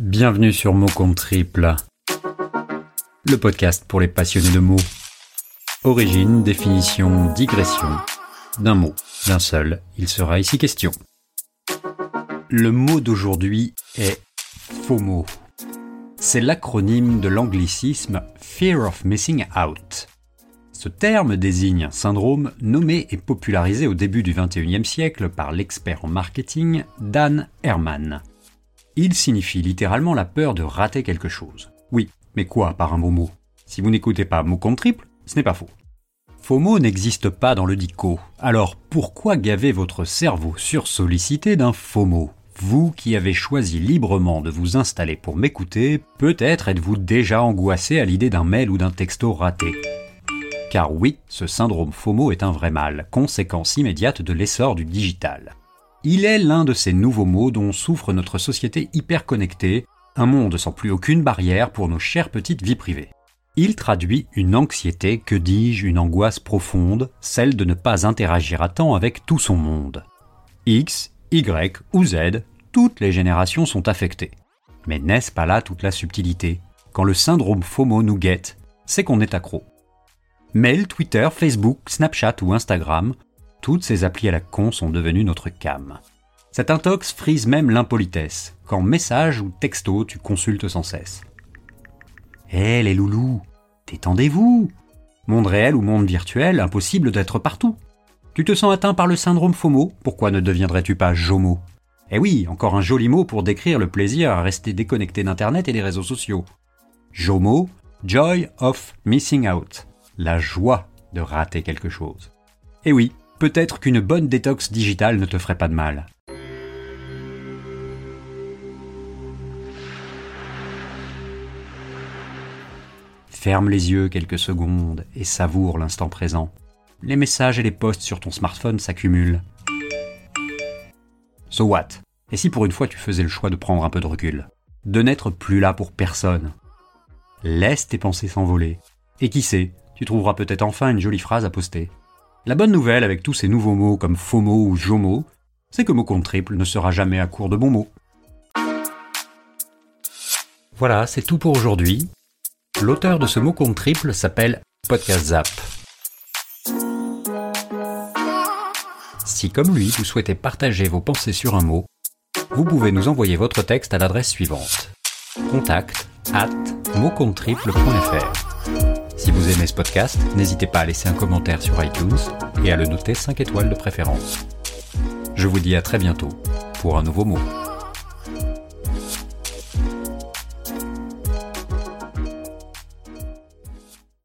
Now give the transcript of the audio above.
Bienvenue sur Mot Compte Triple, le podcast pour les passionnés de mots. Origine, définition, digression. D'un mot, d'un seul, il sera ici question. Le mot d'aujourd'hui est FOMO. C'est l'acronyme de l'anglicisme Fear of Missing Out. Ce terme désigne un syndrome nommé et popularisé au début du XXIe siècle par l'expert en marketing Dan Herman. Il signifie littéralement la peur de rater quelque chose. Oui, mais quoi par un beau mot? Si vous n'écoutez pas mot compte triple, ce n'est pas faux. FOMO n'existe pas dans le dico. Alors pourquoi gaver votre cerveau sursollicité d'un FOMO Vous qui avez choisi librement de vous installer pour m'écouter, peut-être êtes-vous déjà angoissé à l'idée d'un mail ou d'un texto raté. Car oui, ce syndrome FOMO est un vrai mal, conséquence immédiate de l'essor du digital. Il est l'un de ces nouveaux mots dont souffre notre société hyper connectée, un monde sans plus aucune barrière pour nos chères petites vies privées. Il traduit une anxiété, que dis-je, une angoisse profonde, celle de ne pas interagir à temps avec tout son monde. X, Y ou Z, toutes les générations sont affectées. Mais n'est-ce pas là toute la subtilité? Quand le syndrome FOMO nous guette, c'est qu'on est accro. Mail, Twitter, Facebook, Snapchat ou Instagram, toutes ces applis à la con sont devenues notre cam. Cet intox frise même l'impolitesse, quand message ou texto tu consultes sans cesse. Hé les loulous, détendez-vous Monde réel ou monde virtuel, impossible d'être partout. Tu te sens atteint par le syndrome FOMO, pourquoi ne deviendrais-tu pas JOMO? Eh oui, encore un joli mot pour décrire le plaisir à rester déconnecté d'Internet et des réseaux sociaux. JOMO, Joy of Missing Out la joie de rater quelque chose. Et oui, peut-être qu'une bonne détox digitale ne te ferait pas de mal. Ferme les yeux quelques secondes et savoure l'instant présent. Les messages et les posts sur ton smartphone s'accumulent. So what? Et si pour une fois tu faisais le choix de prendre un peu de recul? De n'être plus là pour personne? Laisse tes pensées s'envoler. Et qui sait, tu trouveras peut-être enfin une jolie phrase à poster. La bonne nouvelle avec tous ces nouveaux mots comme FOMO ou JOMO, c'est que mot compte triple ne sera jamais à court de bons mots. Voilà, c'est tout pour aujourd'hui. L'auteur de ce mot compte triple s'appelle Podcast Zap. Si comme lui, vous souhaitez partager vos pensées sur un mot, vous pouvez nous envoyer votre texte à l'adresse suivante. Contact at si vous aimez ce podcast, n'hésitez pas à laisser un commentaire sur iTunes et à le noter 5 étoiles de préférence. Je vous dis à très bientôt pour un nouveau mot.